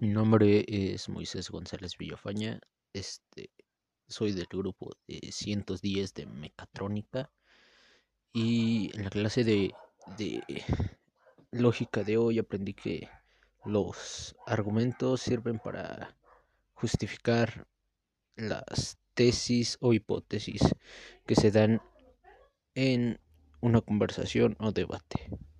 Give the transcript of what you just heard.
Mi nombre es Moisés González Villafaña. Este, soy del grupo de 110 de mecatrónica. Y en la clase de, de lógica de hoy aprendí que los argumentos sirven para justificar las tesis o hipótesis que se dan en una conversación o debate.